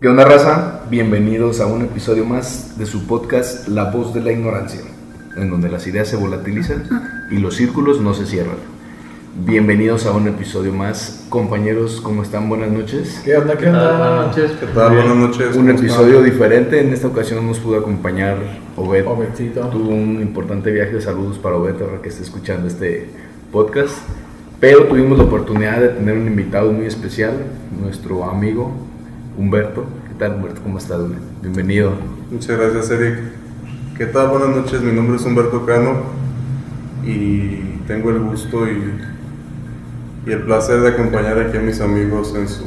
¿Qué onda, raza? Bienvenidos a un episodio más de su podcast La Voz de la Ignorancia, en donde las ideas se volatilizan y los círculos no se cierran. Bienvenidos a un episodio más. Compañeros, ¿cómo están? Buenas noches. ¿Qué onda? ¿Qué ¿Qué onda? Buenas noches. ¿Qué tal? Buenas noches. Un ¿cómo episodio están? diferente. En esta ocasión nos pudo acompañar Obed. Obedcito. Tuvo un importante viaje. Saludos para Obed, ahora que esté escuchando este podcast. Pero tuvimos la oportunidad de tener un invitado muy especial, nuestro amigo Humberto. ¿Qué tal, Humberto? ¿Cómo estás? güey? Bienvenido. Muchas gracias, Eric. ¿Qué tal? Buenas noches. Mi nombre es Humberto Cano y tengo el gusto y, y el placer de acompañar aquí a mis amigos en su,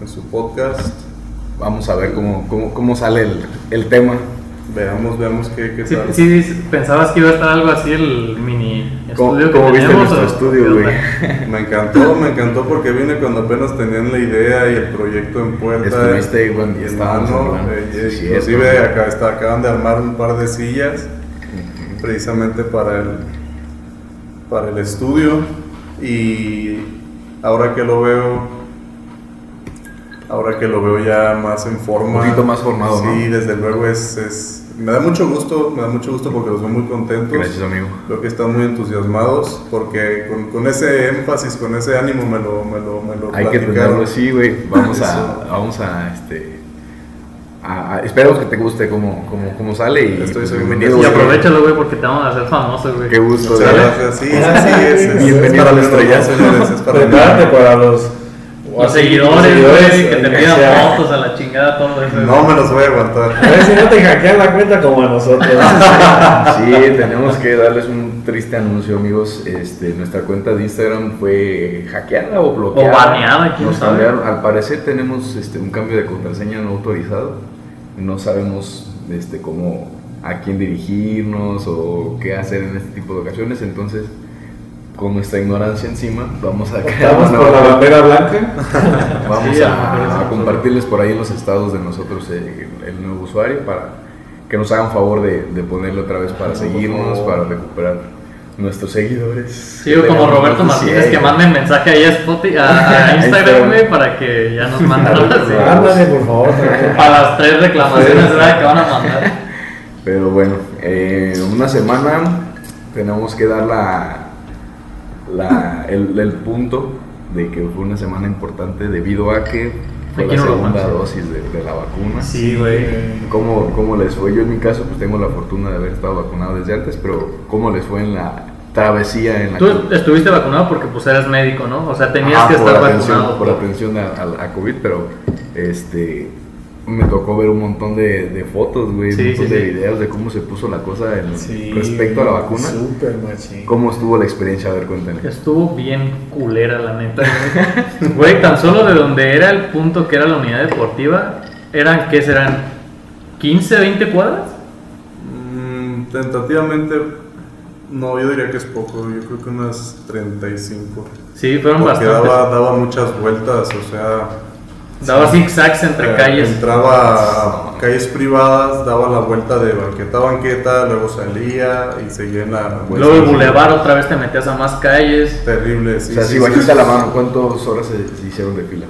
en su podcast. Vamos a ver cómo, cómo, cómo sale el, el tema. Veamos, veamos qué, qué Sí, tal. sí, sí, pensabas que iba a estar algo así el mini ¿Cómo, estudio que cómo viste tenemos, nuestro o estudio, güey? Me encantó, me encantó porque vine cuando apenas tenían la idea y el proyecto en puerta. Estuviste y en mano, eh, sí, inclusive acá está, acaban de armar un par de sillas precisamente para el, para el estudio y ahora que lo veo ahora que lo veo ya más en forma Un poquito más formado, sí ¿no? desde luego es, es- me da mucho gusto me da mucho gusto porque los veo muy contentos Gracias, amigo. Creo que están muy entusiasmados porque con, con ese énfasis, con ese ánimo me lo, me lo, me lo Hay que platicaron. tenerlo así, güey. Vamos a, vamos a, este, a, a- esperemos que te guste cómo, cómo, cómo sale y Estoy pues, bienvenido. que Y aprovechalo, güey, porque te vamos a hacer famoso, güey. Qué gusto, Muchas güey. gracias. Sí, sí, sí, es, es- Bienvenido es para al mí, estrellato. señores, es para mí. Prepárate para los Los así, seguidores, seguidores, que te eh, pidan sea. fotos a la chingada, todo eso. No me los voy a aguantar. A ver si no te hackean la cuenta como a nosotros. Sí, tenemos que darles un triste anuncio, amigos. Este, nuestra cuenta de Instagram fue hackeada o bloqueada. O baneada, quién Nos sabe. cambiaron. Al parecer tenemos este, un cambio de contraseña no autorizado. No sabemos este, cómo, a quién dirigirnos o qué hacer en este tipo de ocasiones. Entonces, con nuestra ignorancia encima, vamos a una por la bandera blanca. Vamos Sí, a compartirles por ahí los estados de nosotros eh, el, nuevo usuario para que nos hagan favor de, de ponerlo otra vez para seguirnos, para recuperar nuestros seguidores. Sí, o como Roberto Martínez que manden mensaje ahí a, Spotify, a, a Instagram, güey, para que ya nos manden sí. Ándale, por favor. A las tres reclamaciones ¿verdad? que van a mandar. Pero bueno, eh, una semana tenemos que dar la, la- el, el punto de que fue una semana importante debido a que fue Aquí la no segunda dosis de, de la vacuna. Sí, güey. ¿Cómo, ¿Cómo les fue? Yo en mi caso pues tengo la fortuna de haber estado vacunado desde antes, pero ¿cómo les fue en la travesía en la Tú que- estuviste vacunado porque pues eres médico, ¿no? O sea, tenías que estar atención, vacunado. Por atención a, a- a COVID, pero este me tocó ver un montón de, de fotos, güey, Sí, un montón sí, de sí. videos de cómo se puso la cosa en- Sí, respecto a la vacuna. Súper machín. ¿Cómo estuvo la experiencia? A ver, cuéntame. Estuvo bien culera, la neta. Güey, Güey, tan solo de donde era el punto que era la unidad deportiva, eran, ¿qué serán? ¿15, 20 cuadras? Mm, tentativamente, no, yo diría que es poco. Yo creo que unas 35. Sí, fueron Porque bastantes. daba, daba muchas vueltas, o sea. Daba zigzags entre Eh, calles. Entraba a calles privadas, daba la vuelta de banqueta a banqueta, luego salía y seguía en la vuelta. Luego el bulevar otra vez te metías a más calles. Terrible, sí. o sea, sí, si sí. bajita la mano, ¿cuántas horas se, se hicieron de fila?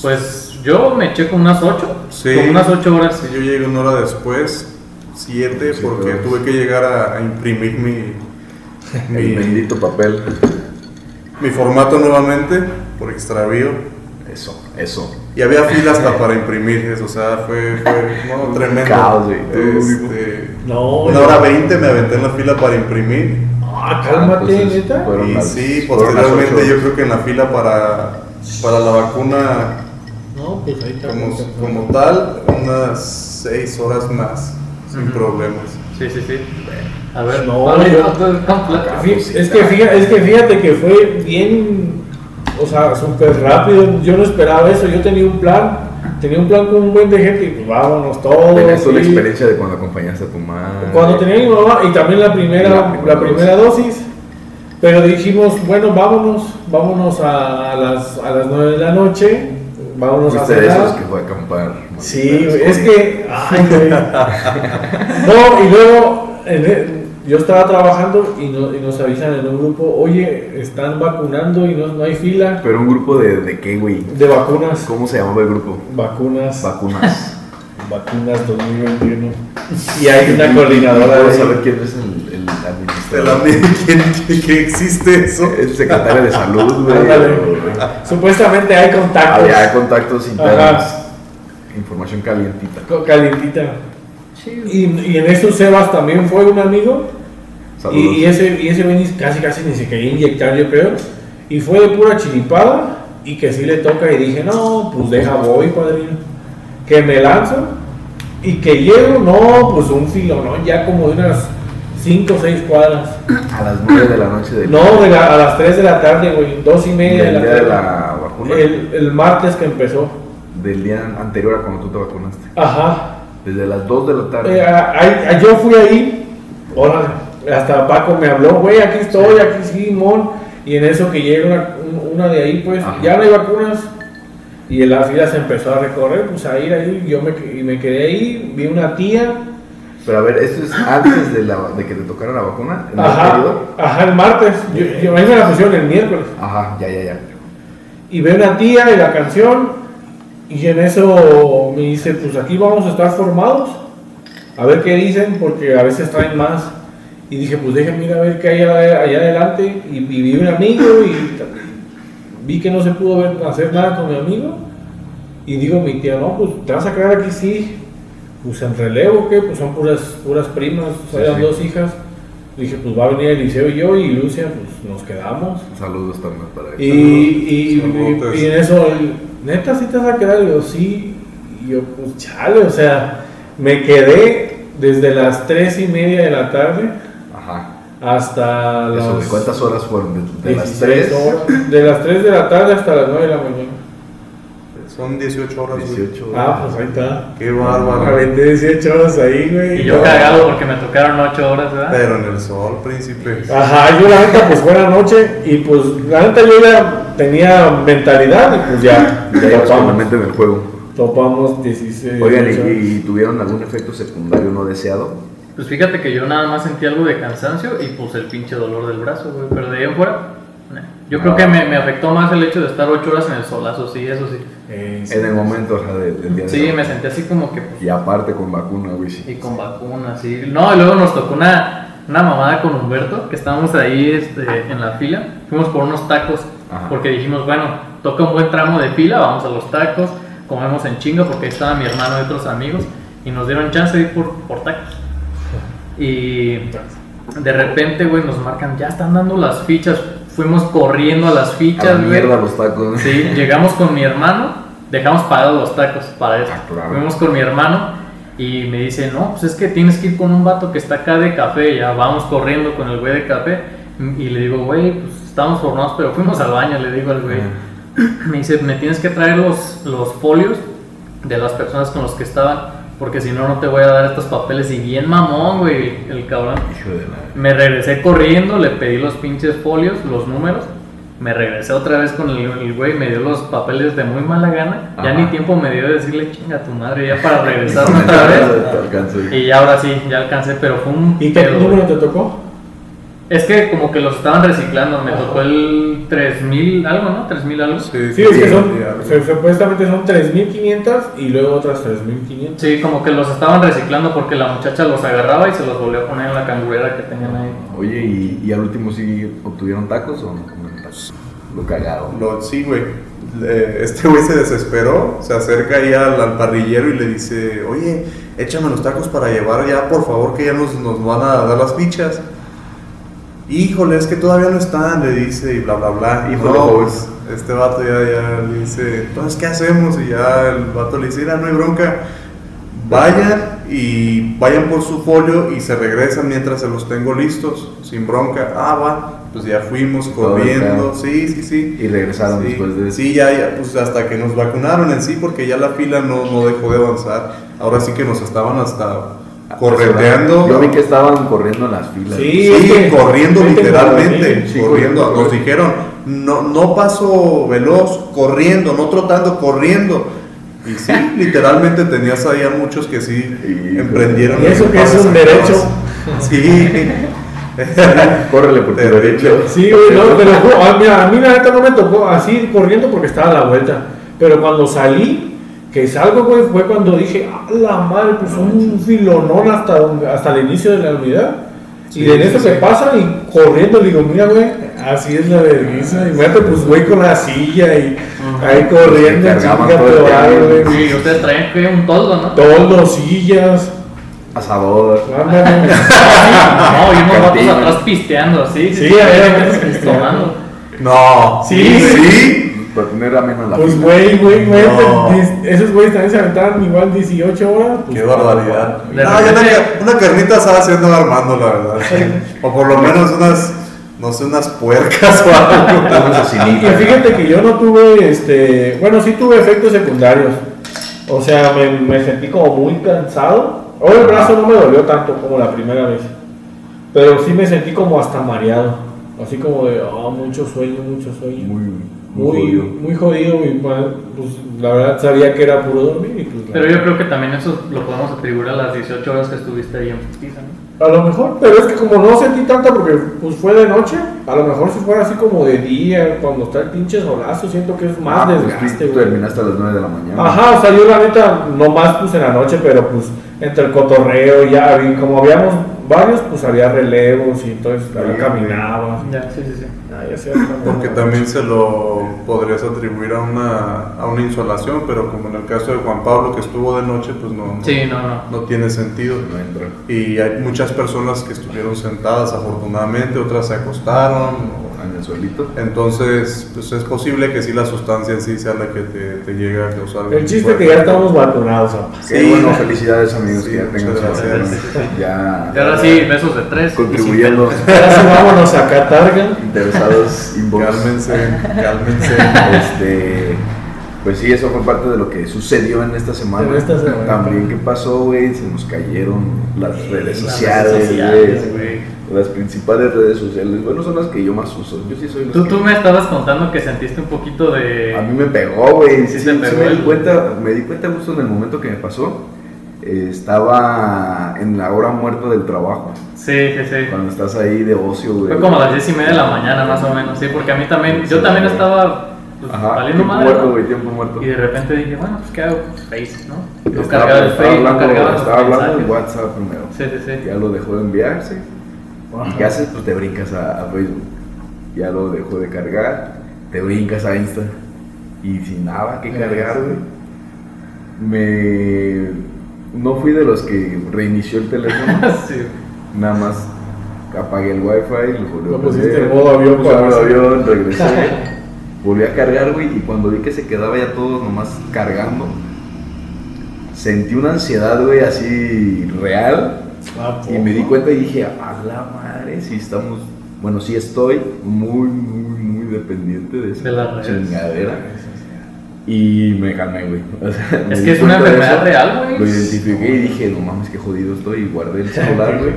Pues yo me eché con unas 8. Sí. Con unas 8 horas. Sí, yo llegué una hora después, siete, Sí, porque pero- tuve que llegar a, a imprimir mi, mi, bendito papel. mi formato nuevamente por extravío. Eso, eso. Y había fila hasta para imprimir eso, o sea, fue, fue no, tremendo. caos, güey. Este, No, una hora veinte me aventé en la fila para imprimir. Ah, cálmate, neta. fueron Y las- sí, posteriormente yo creo que en la fila para, para la vacuna No, pues ahí está. como, como tal, unas seis horas más, sin problemas. Sí, sí, sí. A ver, No, Es que, fíjate, es que fíjate que fue bien, o sea, súper rápido. Yo no esperaba eso. Yo tenía un plan, tenía un plan con un buen de gente y pues vámonos todos. ¿Tenías la experiencia de cuando acompañaste a tu madre? Cuando tenía mi mamá y también la primera, La la primera dosis. Pero dijimos, bueno, vámonos, vámonos a las, a las 9 de la noche, vámonos a esos cenar. que fue a acampar. Sí, es que. ay, no, y luego, en, yo estaba trabajando y, no- y nos avisan en un grupo, oye, están vacunando y no, no hay fila Pero un grupo de, de qué, güey. de vacunas. ¿Cómo se llamaba el grupo? Vacunas, Vacunas. vacunas 2021. Y hay una coordinadora ¿Puedo de saber quién es el, el administrador? la ¿quién, quién- existe eso? El secretario de salud, güey. Supuestamente hay contactos. Había contactos internos. Ajá. Información calientita. Calientita. Y, y en eso Sebas también fue un amigo. Y, y ese, y ese casi casi ni se quería inyectar, yo creo. Y fue de pura chiripada. Y que sí le toca. Y dije, no, pues deja, voy, padrino. Que me lanzo. Y que llego, no, pues un filo, ¿no? Ya como de unas 5 o 6 cuadras. A las 9 de la noche del, No, de la- a las 3 de la tarde, güey. 2 y media de la día tarde. de la vacuna. el, el martes que empezó. Del día anterior a cuando tú te vacunaste. Ajá. Desde las 2 de la tarde. Eh, a- a- a- yo fui ahí, órale, hasta Paco me habló, güey, aquí estoy, aquí sí, mon. Y en eso que llega una, un- una de ahí, pues Ajá. ya no hay vacunas. Y la fila se empezó a recorrer, pues a ir ahí. Yo me, y me quedé ahí, vi una tía. Pero a ver, ¿esto es antes de, la, de que te tocara la vacuna? ¿En el Ajá, periodo? ajá, el martes. Yo, yo- me la pusieron el miércoles. Ajá, ya, ya, ya. Y ve una tía y la canción. Y en eso me dice, pues aquí vamos a estar formados. A ver qué dicen, porque a veces traen más. Y dije, pues déjenme ir a ver qué hay allá, allá adelante. Y, y vi un amigo y vi que no se pudo ver, hacer nada con mi amigo. Y digo, mi tía, no, pues te vas a quedar aquí, sí. Pues en relevo, ¿qué? Pues son puras, puras primas, Sí, eran sí. dos hijas. Dije, pues va a venir Eliseo y yo, y Lucia, pues nos quedamos. Saludos también para Y, y, y- y en eso, el, neta, si te vas a quedar, y yo, sí. Y yo, pues chale, o sea, me quedé desde las tres y media de la tarde Ajá. hasta las ¿de cuántas horas fueron? ¿De, de las 16 3? horas. De las 3 de la tarde hasta las 9 de la mañana. Son 18 horas. güey. 18 horas. Ah, pues ahí está. Qué bárbaro. Aventé 18 horas ahí, güey. Y yo No. cagado porque me tocaron 8 horas, ¿verdad? Pero en el sol, príncipe. Ajá, yo la neta, pues fue la noche y pues la neta yo ya tenía mentalidad y pues ya, Ya ibas con la topamos, mente en el juego. topamos 16. Oigan, 18 ¿y, y tuvieron algún efecto secundario no deseado? Pues fíjate que yo nada más sentí algo de cansancio y pues el pinche dolor del brazo, güey. Pero de ahí en fuera, nah. yo creo que me, me afectó más el hecho de estar 8 horas en el solazo, sí, eso sí. Eh, sí. En el momento ajá, del, del día de Sí, me sentí así como que pues, Y aparte con vacuna, güey. sí. Y con vacunas, sí. No, y luego nos tocó una, una mamada con Humberto, que estábamos ahí este, en la fila. Fuimos por unos tacos, Ajá. porque dijimos, bueno, toca un buen tramo de fila, vamos a los tacos, comemos en chinga, porque ahí estaba mi hermano y otros amigos, y nos dieron chance de ir por, por tacos. Y de repente, güey, nos marcan, ya están dando las fichas. Fuimos corriendo a las A la fichas, güey. mierda los tacos. Sí, llegamos con mi hermano, dejamos pagados los tacos para eso. Ah, claro. Fuimos con mi hermano y me dice, no, pues es que tienes que ir con un vato que está acá de café. Ya vamos corriendo con el güey de café. Y le digo, güey, pues estamos formados, pero fuimos al baño, le digo al güey. Me dice, me tienes que traer los, los folios de las personas con los que estaban, porque si no, no te voy a dar estos papeles. Y bien mamón, güey, el cabrón. Me regresé corriendo, le pedí los pinches folios, los números. Me regresé otra vez con el, el güey, me dio los papeles de muy mala gana. Ya ni tiempo me dio de decirle chinga a tu madre, ya para regresarme otra vez. Y ya ahora sí, ya alcancé, pero fue un ¿Y qué número te tocó? Es que como que los estaban reciclando, me Ajá. tocó el 3000 algo, ¿no? 3000 algo. Sí, Sí, es que son, sí, supuestamente son 3.500 y luego otras 3.500. Sí, como que los estaban reciclando porque la muchacha los agarraba y se los volvió a poner en la cangurera que tenían ahí. Oye, ¿y, y al último sí obtuvieron tacos o no Lo cagado. Lo, sí, güey. Este güey se desesperó, se acerca ahí al, al parrillero y le dice, oye, échame los tacos para llevar ya, por favor, que ya nos, nos van a dar las fichas. Híjole, es que todavía no están, le dice, y bla, bla, bla. Y Híjole, no, joven. pues, este vato ya, ya le dice, entonces, ¿qué hacemos? Y ya el vato le dice, "Mira, no hay bronca. Vayan y vayan por su folio y se regresan mientras se los tengo listos, sin bronca. Ah, va, pues ya fuimos corriendo, sí, sí, sí. Y regresaron Sí, después de eso. Sí, ya, ya, pues hasta que nos vacunaron en sí, porque ya la fila no, no dejó de avanzar. Ahora sí que nos estaban hasta correteando. Yo vi que estaban corriendo en las filas. Sí. Corriendo literalmente, Sí, corriendo. Nos dijeron, no, no paso veloz, corriendo, no trotando, corriendo. Y sí, literalmente tenías ahí a muchos que sí Híjole. emprendieron. Y eso que es un derecho. Sí, Córrele por tu De derecho. Sí, güey, no, pero ah, mira, a mí la neta no me tocó así corriendo porque estaba a la vuelta. Pero cuando salí, que salgo, güey, fue cuando dije, a la madre, pues un filonón hasta, donde- hasta el inicio de la unidad. y de eso se pasan y corriendo, digo, mira, güey, así es la vergüenza. Y fíjate, pues, güey, con la silla y ahí corriendo, chinga, pero, güey, Sí, ustedes que un toldo, ¿no? Toldos, sillas, Asador. No, y unos vatos atrás pisteando, ¿sí? Sí, sí, pisteando. tomando. No. Sí, sí. Para tener ameno la Pues, güey, güey, güey, No. te- esos güeyes también se aventaron igual 18 horas. pues, Qué barbaridad. No, una, repente- ca- una carnita estaba haciendo Armando, la verdad. O por lo menos unas, no sé, unas puercas o algo. Y fíjate que yo no tuve, este, bueno, sí tuve efectos secundarios. O sea, me, me sentí como muy cansado. Hoy el brazo no me dolió tanto como la primera vez. Pero sí me sentí como hasta mareado. Así como de, oh, mucho sueño, mucho sueño. Muy, muy, jodido. muy jodido. Y pues, pues, la verdad sabía que era puro dormir. Y pues, Pero yo creo que también eso lo podemos atribuir a las 18 horas que estuviste ahí en Putiza, ¿no? A lo mejor, pero es que como no sentí tanta porque pues fue de noche, a lo mejor si fuera así como de día, cuando está el pinche solazo, siento que es más Ah, pues, desgaste, güey. terminaste a las 9 de la mañana. Ajá, o sea, yo la neta, no más pues en la noche, pero pues entre el cotorreo ya, vi- como habíamos varios, pues había relevos y entonces bien, caminaba. Ya, sí, sí, sí. Ah, ya Porque también se lo podrías atribuir a una, a una insolación, pero como en el caso de Juan Pablo que estuvo de noche, pues no, no, Sí, no, no. no tiene sentido. No entra. Y hay muchas personas que estuvieron sentadas afortunadamente, otras se acostaron. En el suelito. Entonces, pues es posible que sí la sustancia en sí sea la que te, te llegue a causar. El chiste tipo que ya estamos vacunados. Qué Sí. bueno, felicidades amigos Sí, que ya tengan. Ya. Y ahora sí, besos de tres. Contribuyendo. Ahora sí vámonos a Catarga. Interesados, inbox. Cálmense, cálmense. Este, pues sí, eso fue parte de lo que sucedió en esta semana. En esta semana. También, ¿qué pasó, güey? Se nos cayeron las redes sociales, redes sociales, güey. Las principales redes sociales. Bueno, son las que yo más uso. Yo sí soy Tú, que- tú me estabas contando que sentiste un poquito de... A mí me pegó, güey. Sí, Sí sí, pegó me di cuenta, me di cuenta justo en el momento que me pasó. Eh, estaba en la hora muerta del trabajo. Sí, sí, sí. Cuando estás ahí de ocio, güey. Fue como a las 10 y media de la mañana más o menos, sí, porque a mí también, yo también estaba Ajá, valiendo tiempo madre, muerto, ¿no? güey, tiempo muerto. Y de repente dije, bueno, pues qué hago, pues Face, ¿no? No Estaba- cargaba el Face, no hablando, cargaba los estaba hablando de mensajes. WhatsApp primero. Sí, sí, sí. Ya lo dejó de enviarse. Ajá. ¿Y qué haces? Pues te brincas a, a Facebook. Ya lo dejó de cargar. Te brincas a Insta. Y sin nada que cargar, güey. Me. No fui de los que reinició el teléfono. sí. Nada más apagué el wifi, lo volví a Lo pusiste en modo avión puse para en modo avión, regresé, volví a cargar, güey, y cuando vi que se quedaba ya todo nomás cargando, sentí una ansiedad, güey, así real, Ah, y me di cuenta y dije, a la madre, si estamos, bueno, sí estoy muy, muy, muy dependiente de esa De chingadera. Y me calmé, güey. O sea, me Es que es una enfermedad real, güey. Lo identifiqué y dije, no mames, qué jodido estoy. Y guardé el celular, güey.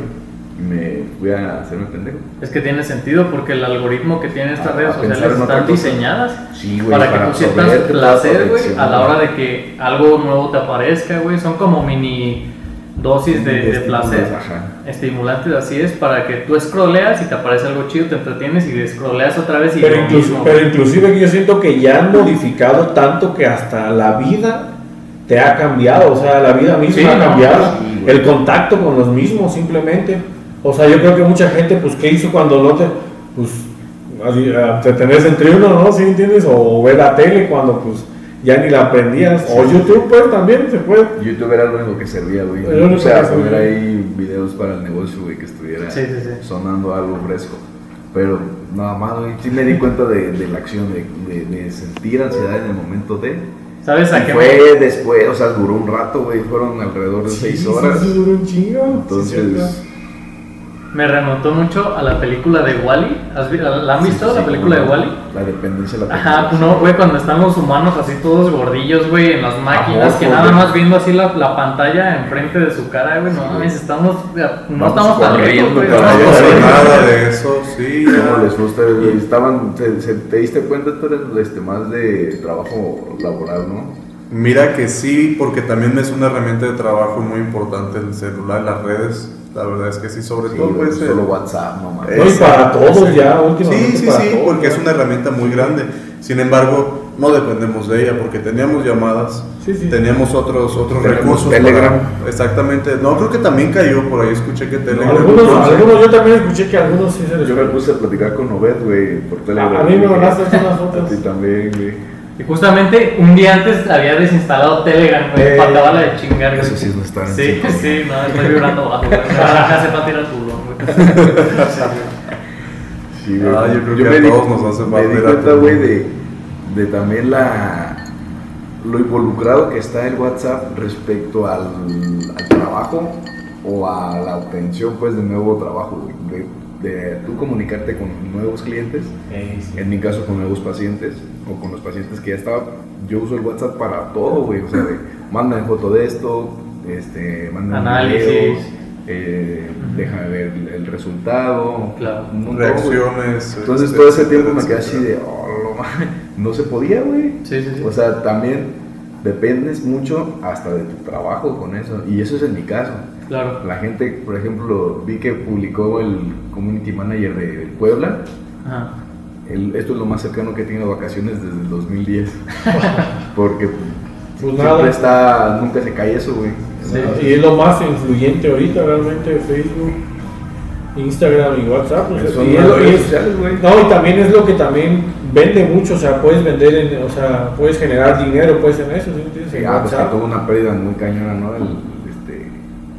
Me fui a hacerme pendejo. Es que tiene sentido porque el algoritmo que tienen estas A- redes a sociales están diseñadas Sí, güey. para que tú sientas placer, güey, a la hora de que algo nuevo te aparezca, güey. Son como mini dosis de, placer. ajá. Estimulantes, así es, para que tú scrolleas y te aparece algo chido, te entretienes y scrolleas otra vez y Pero, incluso, mismo, pero inclusive que yo siento que ya han modificado tanto que hasta la vida te ha cambiado, o sea, la vida misma Sí, ha no, cambiado, sí, el contacto con los mismos simplemente. O sea, yo creo que mucha gente, pues, ¿qué hizo cuando no te, pues, así, ah, te tenés entre uno, ¿no? ¿Sí entiendes? O ver la tele cuando, pues, ya ni la aprendías. Sí, o sí, YouTube, sí. pues, también se puede. YouTube era lo único que servía, güey. O sea, poner ahí videos para el negocio, güey, que estuviera Sí, sí, sí. sonando algo fresco. Pero nada más, güey, sí me di cuenta de, de la acción, de, de- de sentir ansiedad en el momento de. ¿Sabes a Y qué? fue después, o sea, duró un rato, güey, fueron alrededor de Sí, seis sí, horas. sí, duró un chingo. Entonces, Me remontó mucho a la película de Wally. ¿Has vi- ¿La han visto, sí, sí, la película de Wally? La dependencia, la Ajá, pues no, güey, cuando están los humanos así todos gordillos, güey, en las máquinas, que nada más viendo así la, la pantalla enfrente de su cara, güey, no Sí, mames, estamos, no estamos tan ricos, güey. No nada de eso, sí. ¿Cómo ya. les gusta? güey? Estaban, se- se- ¿Te diste cuenta? Tú eres este, más de trabajo laboral, ¿no? Mira que sí, porque también es una herramienta de trabajo muy importante el celular, las redes. La verdad es que sí, sobre Sí, todo güey, pues... solo el- WhatsApp, no mames. No, y para todos sí. ya, últimamente Sí, sí, para sí, todos, porque ya. es una herramienta muy grande. Sin embargo, no dependemos de ella porque teníamos llamadas, Sí, sí. teníamos otros otros recursos. Telegram. para- exactamente. No, creo que también cayó por ahí, escuché que Telegram. Algunos, algunos, yo también escuché que algunos sí se les Yo me puse a platicar con Obed, güey, por Telegram. A- a mí me mandaste unas A fotos. ti también, güey. Y justamente un día antes había desinstalado Telegram, güey. Eh, Faltaba la de chingar, güey. Eso sí es no estar en Sí, sintonía. sí, no, estoy vibrando bajo, güey. Me hace falta ir al culo, güey. Sí, güey. Ah, yo creo que a me di- todos nos hace Me falta di ir a cuenta, güey, de, de también la lo involucrado que está el WhatsApp respecto al, al trabajo o a la obtención, pues, de nuevo trabajo, güey. De, tú comunicarte con nuevos clientes, sí. en mi caso con nuevos pacientes o con los pacientes que ya estaban, yo uso el WhatsApp para todo, güey. O sea, de, mándame foto de esto, este, mándame Análisis. videos, eh, déjame ver el, el resultado, Claro. Reacciones. Entonces este, todo ese etcétera, tiempo me quedé así de, oh, lo no se podía, güey. Sí, sí, sí. O sea, también dependes mucho hasta de tu trabajo con eso. Y eso es en mi caso. Claro. La gente, por ejemplo, vi que publicó el community manager de, de Puebla. Ajá. El- esto es lo más cercano que he tenido vacaciones desde el 2010. Porque Pues siempre nada. está, nunca se cae eso, güey. Sí. Y es lo más influyente ahorita realmente Facebook, Instagram y WhatsApp. pues, y es no, y también es lo que también vende mucho, o sea, puedes vender, en, o sea, puedes generar dinero pues en eso, ¿sí me entiendes? Sí, ah, pues que tuvo una pérdida muy cañona, ¿no? El, este,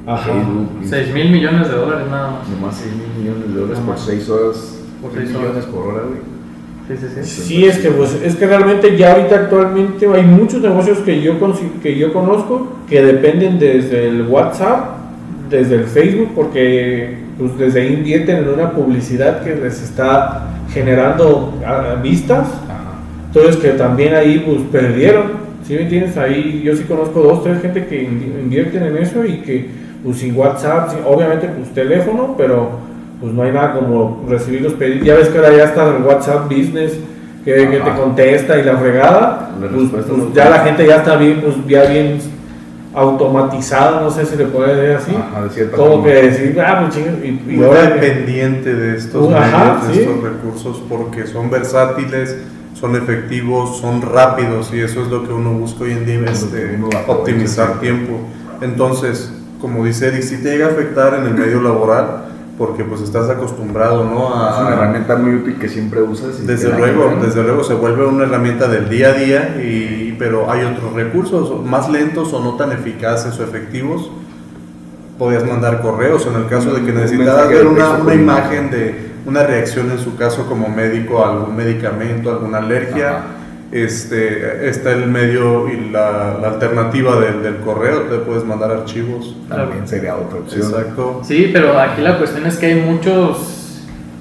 Ajá. Facebook. 6 mil millones de dólares nada más. Nomás 6 mil millones de dólares por más. 6 horas. Por Por 6 seis millones por hora, güey. Sí, sí, sí. Sí, es que pues es que realmente ya ahorita actualmente hay muchos negocios que yo que yo conozco que dependen desde el WhatsApp, desde el Facebook, porque pues desde ahí invierten en una publicidad que les está generando ah, vistas. Ajá. Entonces que también ahí pues perdieron, ¿sí me entiendes? Ahí yo sí conozco dos, tres gente que invi- invierten en eso y que pues sin WhatsApp, sin- obviamente pues teléfono, pero pues no hay nada como recibir los pedidos. Ya ves que ahora ya está el WhatsApp Business que, que te contesta y la fregada. La Pues, pues, ya la gente ya está bien, pues ya bien automatizada, no sé si le puede decir así. Ajá, de cierta como forma. que decir, ah, pues chingas, y, y dependiente de estos Uh, ajá, medios, de sí. estos recursos, porque son versátiles, son efectivos, son rápidos y eso es lo que uno busca hoy en día, este, optimizar tiempo. Entonces, como dice Eric, sí te llega a afectar en el medio laboral porque pues estás acostumbrado, ¿no? Es una A, herramienta muy útil que siempre usas. y desde luego, desde luego se vuelve una herramienta del día a día, y, pero hay otros recursos más lentos o no tan eficaces o efectivos. Podías mandar correos en el caso de que mensaje ver una, una imagen de una reacción en su caso como médico a algún medicamento, alguna alergia. Ajá. Este, está el medio y la, la alternativa del, del correo, te puedes mandar archivos. También sería otra opción. Exacto. Sí, pero aquí la cuestión es que hay muchos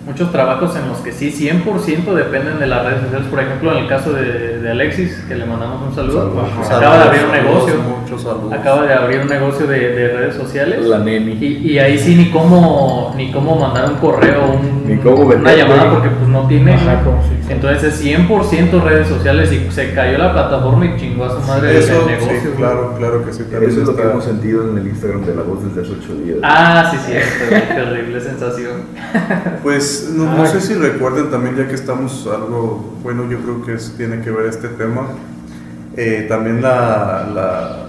muchos trabajos en los que sí 100% dependen de las redes sociales. Por ejemplo, en el caso de, de Alexis, que le mandamos un saludo, Saludos. pues, Saludos, acaba de abrir un negocio. Muchos saludos. Acaba de abrir un negocio de, de redes sociales. La neni. Y, y ahí sí ni cómo ni cómo mandar un correo, un- Ni cómo una llamada porque pues no tiene. Ajá, sí. Entonces es 100% redes sociales y se cayó la plataforma y chingó a su madre Eso, el negocio. sí, claro, claro que sí. Eso es lo que hemos sentido en el Instagram de la voz desde hace 8 días. Ah, sí, cierto, güey, qué horrible sensación. Pues no, no sé si recuerden también, ya que estamos algo, bueno, yo creo que es- tiene que ver este tema, eh, también la, la,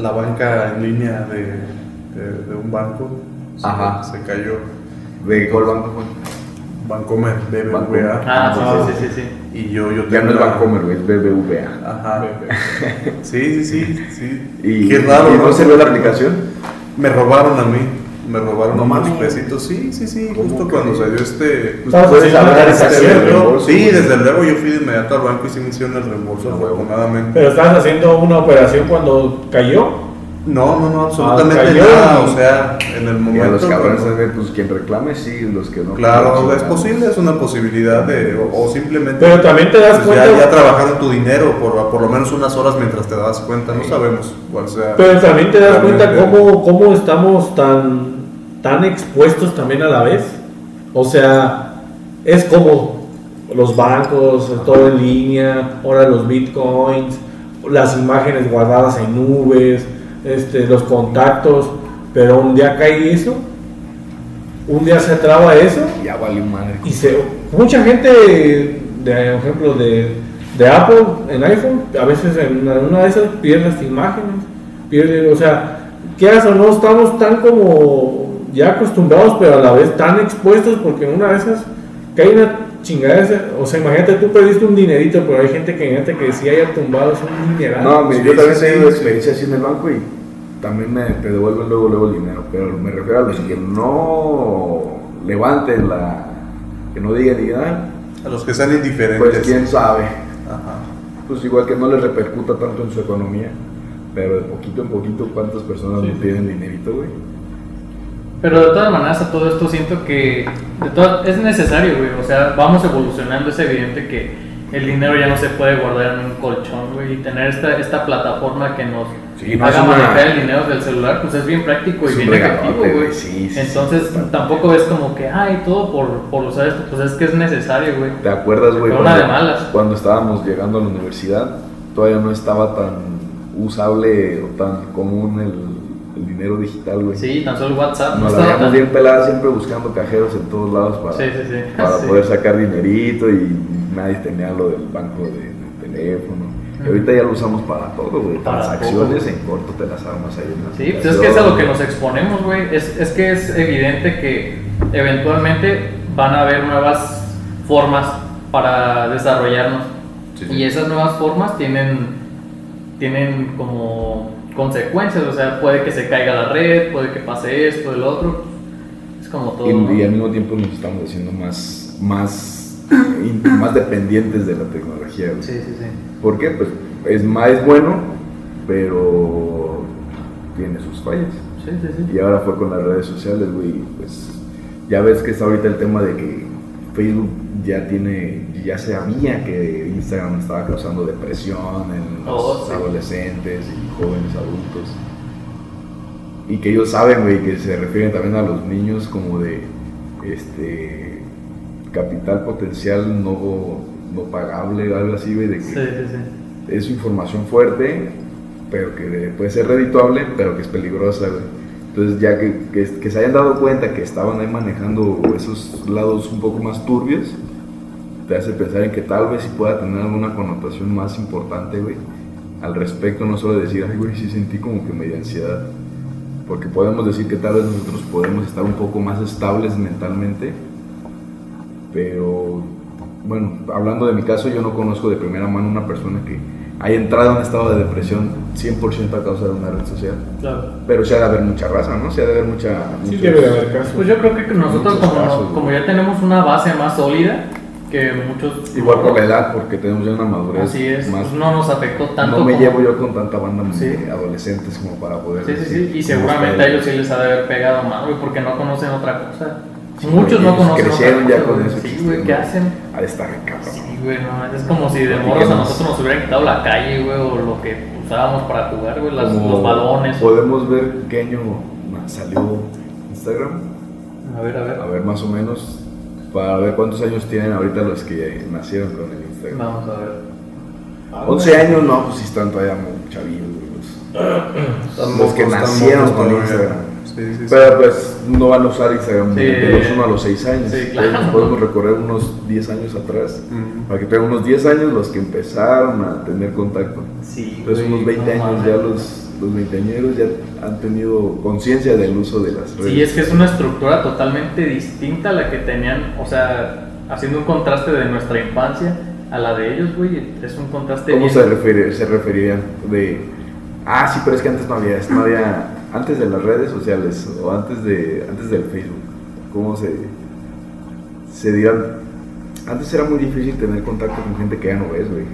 la banca en línea de, de- de un banco se, Ajá. se cayó. ¿De cuál banco fue? Bancomer, Bancomer. BBVA. Ah, sí, Ah. sí, sí, sí, sí. Y yo, yo Ya no es Bancomer, es BBVA. Ajá. Sí, sí, sí, sí. Y, Qué raro, ¿y no se ve la aplicación? Me robaron a mí. Me robaron No unos pesitos. Sí, sí, sí. ¿Cómo Justo que? cuando se dio este. Pues puedes hablar Yo- reembolso, sí, güey. desde luego yo fui de inmediato al banco y sí me hicieron el reembolso, Ah, afortunadamente. Pero estabas haciendo una operación cuando cayó. No, no, no, absolutamente cayó nada. y- O sea, en el Y momento. a los cabrones también, pues quien reclame, sí, los que no. Claro, es posible, es una posibilidad de. O, o simplemente. Pero también te das pues, ya, cuenta. ya trabajaron tu dinero por, por lo menos unas horas mientras te das cuenta. No sabemos cuál sea. Pero también te das cuenta cómo, cómo estamos tan, tan expuestos también a la vez. O sea, es como los bancos, todo en línea, ahora los bitcoins, las imágenes guardadas en nubes, este, los contactos. Pero un día cae eso un día se traba eso Ya valió madre. y se, mucha gente, de ejemplo, de, de Apple en iPhone, a veces en una, una de esas pierde las imágenes, pierde, o sea, quieras o no, estamos tan como ya acostumbrados, pero a la vez tan expuestos, porque en una de esas que hay una chingada, esa- o sea, imagínate, tú perdiste un dinerito, pero hay gente que, gente que sí haya tumbado, es un dineral. No, mi- Sí, yo también he tenido experiencia así en el banco y también me te devuelven luego, luego el dinero. Pero me refiero a los que no levanten la. que no digan ni nada, A los que sean indiferentes. pues quién sabe. Ajá. Pues igual que no les repercuta tanto en su economía, pero de poquito en poquito, ¿cuántas personas Sí, no sí. tienen dinerito, güey? Pero de todas maneras a todo esto siento que de es necesario, güey. O sea, vamos evolucionando. Es evidente que el dinero ya no se puede guardar en un colchón, güey. Y tener esta, esta plataforma que nos Sí, no haga una- manejar el dinero del celular, pues es bien práctico y Es bien efectivo, güey. Sí, sí, Entonces tampoco es como que, ay, todo por, por usar esto. Pues es que es necesario, güey. ¿Te acuerdas, güey? Una de malas. cuando estábamos llegando a la universidad, todavía no estaba tan usable o tan común el, el dinero digital, güey. Sí, tan solo WhatsApp. no Nos la tan- bien pelada siempre buscando cajeros en todos lados para, Sí, sí, sí. para Sí. poder sacar dinerito y nadie tenía lo del banco de, de teléfono. Y ahorita ya lo usamos para todo, güey. Para Transacciones todo. en corto te las armas ahí en Sí, pues es que es a lo que nos exponemos, güey. Es, es que es evidente que eventualmente van a haber nuevas formas para desarrollarnos. Sí, sí. Y esas nuevas formas tienen, tienen como consecuencias, o sea, puede que se caiga la red, puede que pase esto, el otro. Es como todo. ¿no? Y, al mismo tiempo nos estamos haciendo más, más, in- más dependientes de la tecnología, güey. Sí, sí, sí. ¿Por qué? Pues es más es bueno, pero tiene sus fallas. Sí, sí, sí. Y ahora fue con las redes sociales, güey. Pues ya ves que está ahorita el tema de que Facebook ya tiene, ya sabía que Instagram estaba causando depresión en los Oh, sí. adolescentes y jóvenes adultos. Y que ellos saben, güey, que se refieren también a los niños como de este capital potencial no, no pagable, algo así, güey, de que Sí, sí, sí. es información fuerte, pero que puede ser redituable, pero que es peligrosa, güey. Entonces ya que, que, que se hayan dado cuenta que estaban ahí manejando esos lados un poco más turbios, te hace pensar en que tal vez sí pueda tener alguna connotación más importante, güey, al respecto, no solo decir, ay, güey, sí sentí como que media ansiedad, porque podemos decir que tal vez nosotros podemos estar un poco más estables mentalmente, pero bueno, hablando de mi caso, yo no conozco de primera mano una persona que haya entrado en un estado de depresión 100% a causa de una red social. Claro. Pero sí ha de haber mucha raza, ¿no? Sí ha de haber mucha... Sí muchos- debe de haber casos. Pues yo creo que nosotros como, casos, como ya tenemos una base más sólida que muchos... Igual por la edad, porque tenemos ya una madurez Así es, más... pues no nos afectó tanto no me como- llevo yo con tanta banda Sí. adolescentes como para poder... Sí, sí, sí, y seguramente a ellos sí les ha de haber pegado más, güey, porque no conocen otra cosa. Sí, Muchos no conocen crecieron otra ya cosa, con eso Sí, güey, ¿qué hacen? Ha de estar bien cabrón. Sí, güey, no, es como si de morros a nosotros nos hubieran quitado la calle, güey, o lo que usábamos para jugar, güey, las- los balones. Podemos ver qué año salió Instagram. A ver, a ver. A ver, más o menos, para ver cuántos años tienen ahorita los que nacieron con el Instagram. Vamos a ver. 11 años, no, pues sí están todavía muy chavillos, güey, los- Los que nacieron mocos con. Instagram. Sí, sí, sí. Pero pues no van a usar Instagram Sí. de los 1 a los 6 años. Sí, Entonces, claro. nos podemos recorrer unos 10 años atrás. Ujú. Para que tengan unos 10 años los que empezaron a tener contacto. Sí, Entonces unos 20 no años mames. ya los, los veinteañeros ya han tenido conciencia del uso de las redes. Sí, es que es una estructura totalmente distinta a la que tenían, o sea, haciendo un contraste de nuestra infancia a la de ellos, güey, es un contraste ¿Cómo bien- se, refiere- se referirían? De, ah, sí, pero es que antes no había, no había, antes de las redes sociales o antes, de, antes del Facebook, ¿cómo se, se dirán? Antes era muy difícil tener contacto con gente que ya no ves, güey.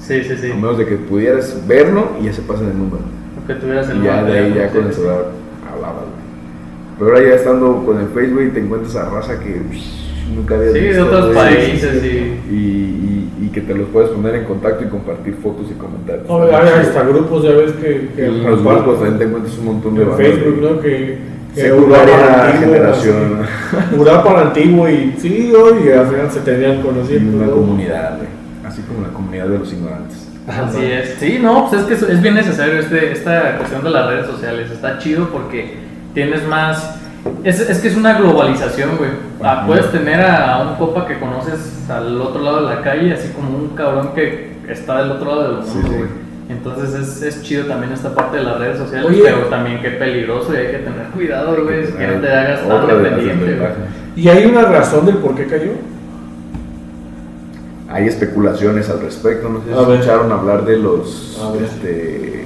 Sí, sí, sí. A menos de que pudieras verlo y ya se pasa el número. Que tuvieras el Y ya de ahí ya sí, con el sí. celular hablabas, güey. Pero ahora ya estando con el Facebook te encuentras a raza que ush, nunca habías Sí, de visto, otros güey. países y... Y, y- y que te los puedes poner en contacto y compartir fotos y comentarios. No, hay hasta grupos, ya ves que, que En los grupos también te encuentras un montón de en Facebook. ¿no? Que, que Secundaria Europa antiguo, generación. Europa para antiguo y sí, y al final se tenían Y conocidos. una ¿no? comunidad, güey. Así como la comunidad de los ignorantes. Así es. Sí, no, pues es que es- bien necesario este, esta cuestión de las redes sociales. Está chido porque tienes más Es, es que es una globalización, güey. Ah, puedes tener a un copa que conoces al otro lado de la calle, así como un cabrón que está del otro lado del mundo, Sí, sí. güey. Entonces es, es chido también esta parte de las redes sociales, Oye. pero también qué peligroso y hay que tener cuidado, güey, que no te hagas tan dependiente. ¿Y hay una razón del por qué cayó? Hay especulaciones al respecto, no sé si escucharon hablar de los este,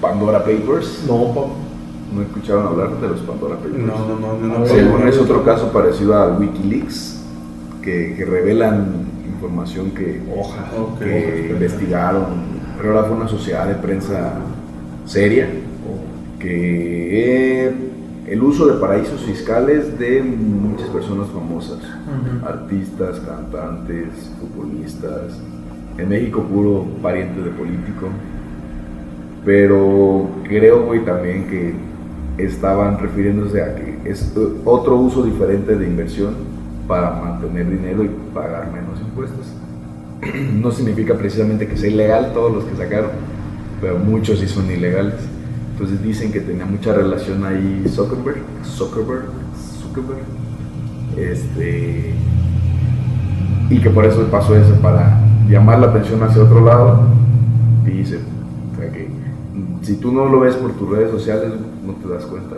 Pandora Papers. No. ¿No escucharon hablar de los Pandora Papers? No, no, no, no. Según es otro caso parecido a Wikileaks, que, que revelan información que, Hoja. Ok. que investigaron, pero ahora fue una sociedad de prensa seria, que eh, el uso de paraísos fiscales de muchas personas famosas, artistas, cantantes, futbolistas, en México puro pariente de político, pero creo, güey, también que estaban refiriéndose a que es eh, otro uso diferente de inversión para mantener dinero y pagar menos impuestos. No significa precisamente que sea ilegal todos los que sacaron, pero muchos sí son ilegales. Entonces dicen que tenía mucha relación ahí Zuckerberg, Zuckerberg, Zuckerberg, este, y que por eso pasó eso, para llamar la atención hacia otro lado. Y dice, o sea, que si tú no lo ves por tus redes sociales, no te das cuenta.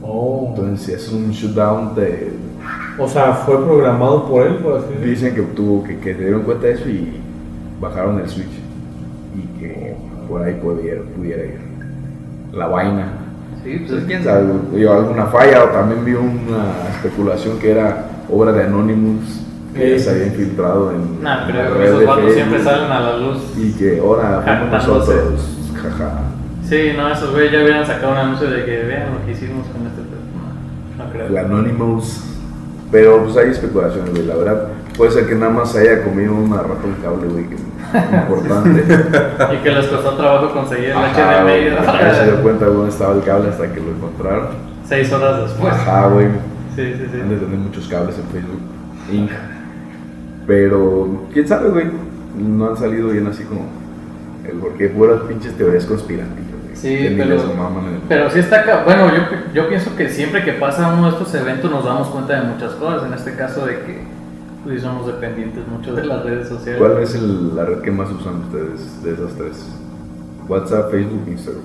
Oh. Entonces es un shutdown de... O sea, fue programado por él, por así decirlo. Dicen que tuvo que, que se dieron cuenta de eso y bajaron el switch. Y que por ahí pudiera, pudiera ir la vaina. Sí, pues es ¿Quién que sabe? Digo, alguna falla o también vi una especulación que era obra de Anonymous que Sí. se había infiltrado en Nah, la pero red esos de vatos siempre salen a la luz. y que ahora fuimos nosotros, jaja. Sí, no, esos güeyes ya hubieran sacado un anuncio de que vean lo que hicimos con este teléfono. No creo. El Anonymous. Pero pues hay especulaciones, güey. La verdad, puede ser que nada más haya comido una rata un cable, güey, que importante. Y que les costó trabajo conseguir el Ajá, HDMI. nadie se dio cuenta de dónde estaba el cable hasta que lo encontraron. Seis horas después. Ajá, güey. Sí, sí, sí. Han de tener muchos cables en Facebook Inc. Pero, quién sabe, güey. No han salido bien así como el porque puras pinches teorías conspirativas, güey. Sí, pero- Pero sí está acá. Bueno, yo, yo pienso que siempre que pasa uno de estos eventos nos damos cuenta de muchas cosas. En este caso, de que pues, somos dependientes mucho de las redes sociales. ¿Cuál es el- la red que más usan ustedes de esas tres? WhatsApp, Facebook, Instagram.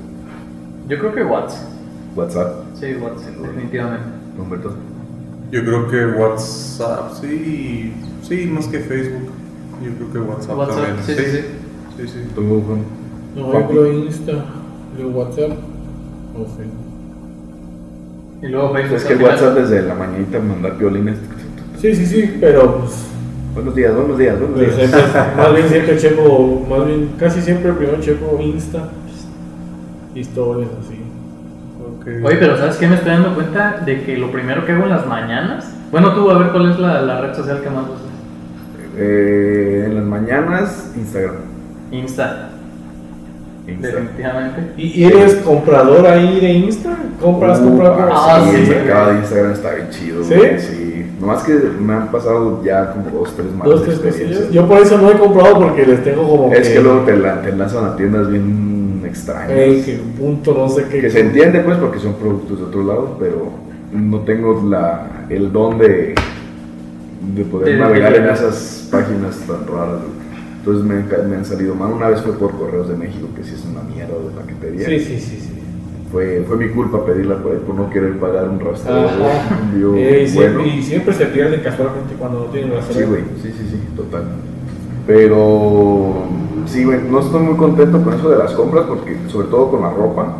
Yo creo que WhatsApp. WhatsApp, Sí, WhatsApp, definitivamente. Humberto. Yo creo que WhatsApp, sí, sí, más que Facebook. Yo creo que WhatsApp, WhatsApp, también. sí, sí, sí. sí, sí. ¿Tú, Juan? No, yo creo Insta, luego WhatsApp o Facebook. Y luego Facebook. Es que WhatsApp desde la mañanita mandar violines. Sí, sí, sí, pero pues, Buenos días, buenos días, buenos pues, días. siempre- más bien siempre checo, más bien casi siempre primero checo Insta, historias así. Oye, pero ¿sabes qué? Me estoy dando cuenta de que lo primero que hago en las mañanas. Bueno, tú, a ver cuál es la, la red social que más usas. Eh, en las mañanas, Instagram. Insta, Instagram. definitivamente. ¿Y eres comprador ahí de Insta? ¿Compras, Uh, compras? ah, Ah, sí, sí, el mercado de Instagram está bien chido. ¿Sí? güey, sí. Nomás que me han pasado ya como dos, tres malas Dos, tres experiencias. cosillas. Yo por eso no he comprado porque les tengo como Es que luego te, la- te enlazan a tiendas bien extrañas. Ey, que punto no sé qué. Que se entiende pues porque son productos de otro lado, pero no tengo la, el don de, de poder De navegar en esas páginas tan raras. Entonces me, me han salido mal. Una vez fue por Correos de México, que sí es una mierda de paquetería. Sí, sí, sí, sí. Fue, fue mi culpa pedirla por por no querer pagar un rastreo. Siempre, bueno. y siempre se pierden casualmente cuando no tienen la Sí, güey, sí, sí, sí, total. Pero sí, güey, no estoy muy contento con eso de las compras, porque sobre todo con la ropa,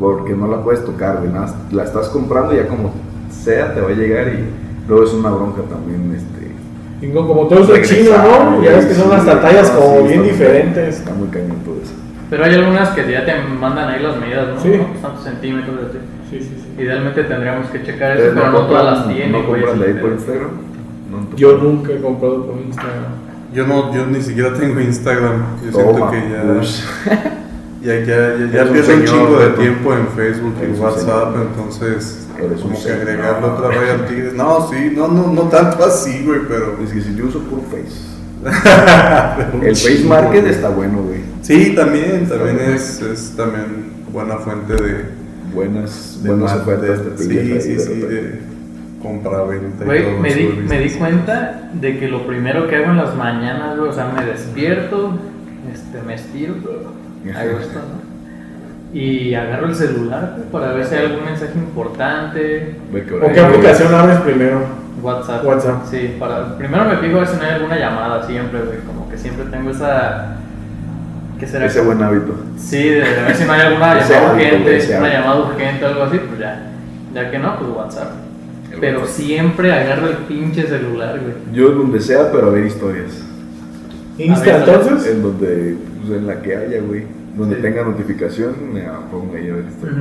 porque no la puedes tocar, güey, nada, la estás comprando y ya como sea te va a llegar y luego es una bronca también, este. Y no, como todo es chino, ¿no? Ya ves que son hasta tallas como sí, bien diferentes. Está muy cañón todo eso. Pero hay algunas que ya te mandan ahí las medidas, ¿no? Sí. ¿No? Tantos centímetros, así. Sí, sí, sí. Idealmente tendríamos que checar eso, ¿Ustedes pero no todas las tienen. ¿No ese ahí por. Instagram? No, Yo nunca he comprado por Instagram. Yo no, yo ni siquiera tengo Instagram. Yo siento Toma, que ya, ush. ya, ya, ya, ya pierdo un chingo de tiempo en Facebook y WhatsApp, señor. entonces como que agregarle otra raya al tigre. No, sí, no, no, no tanto así, güey, pero Es que si yo uso puro Face. El Face Market güey. está bueno, güey. Sí, también, también bueno. es, es también buena fuente de, buenas, de buenas mar- ofertas de- sí, sí, de sí, repente. de compra-venta y Güey, todo me di, me di cuenta de que lo primero que hago en las mañanas, güey, o sea, me despierto, este, me estiro, hago esto, ¿no? Y agarro el celular güey, para ver si hay algún mensaje importante, ¿O qué aplicación abres primero? WhatsApp. WhatsApp. Sí, para, primero me fijo a ver si no hay alguna llamada siempre, güey, como que siempre tengo esa... ¿Qué será? Ese buen hábito. Sí, de, de ver si no hay alguna llamada urgente, una llamada urgente o algo así, pues ya. Ya que no, pues WhatsApp. El Pero WhatsApp. siempre agarro el pinche celular, güey. Yo donde sea, pero a ver historias. ¿Insta entonces? En donde, pues en la que haya, güey. Donde Sí. tenga notificación, me pongo ahí a ver historias.